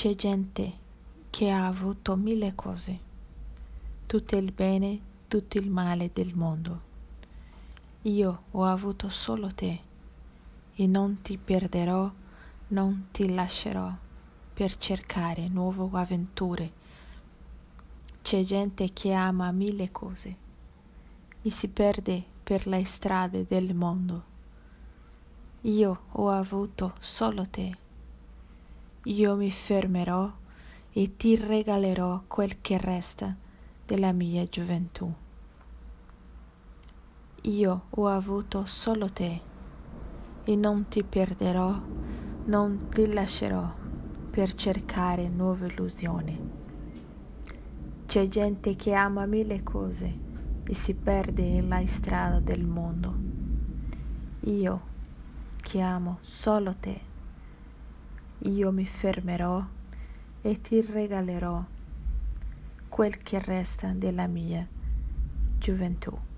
C'è gente che ha avuto mille cose, tutto il bene, tutto il male del mondo. Io ho avuto solo te e non ti perderò, non ti lascerò per cercare nuove avventure. C'è gente che ama mille cose e si perde per le strade del mondo. Io ho avuto solo te. Io mi fermerò e ti regalerò quel che resta della mia gioventù. Io ho avuto solo te e non ti perderò, non ti lascerò per cercare nuove illusioni. C'è gente che ama mille cose e si perde nella strada del mondo. Io che amo solo te, io mi fermerò e ti regalerò quel che resta della mia gioventù.